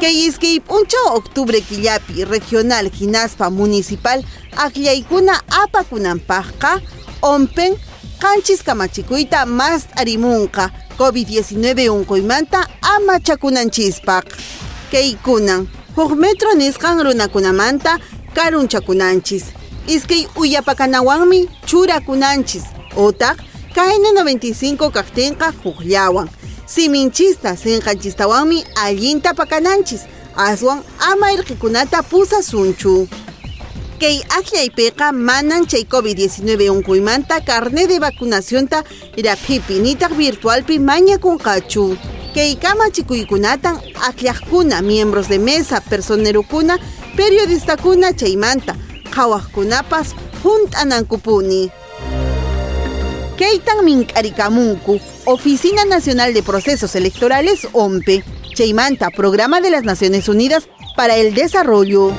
que isque puncho octubre quillapi regional ginaspa municipal akllaykuna apakunampaqqa ompen qanchis kamachikuyta más arimunqa COVID-19 unquymanta amachakunanchispaq kaykunan huk metro nisqan runakunamanta karunchakunanchis iskay uyapakanawanmi churakunanchis utaq KN95 kaqtinqa hukllawan siminchista sinqanchistawanmi allinta pakananchis aswan ama irqikunata pusasunchu kay aklaypiqa manan chay COVID-19 unquymanta carnet de vacunacionta iraphipi nitaq virtualpi mañakunqachu kay kamachikuykunatan akllaqkuna miembros de mesa personerukuna periodistakuna chaymanta qhawaqkunapas hunt'anankupuni Keitan Mink'arikamunku, Oficina Nacional de Procesos Electorales, OMPE, Cheimanta, Programa de las Naciones Unidas para el Desarrollo.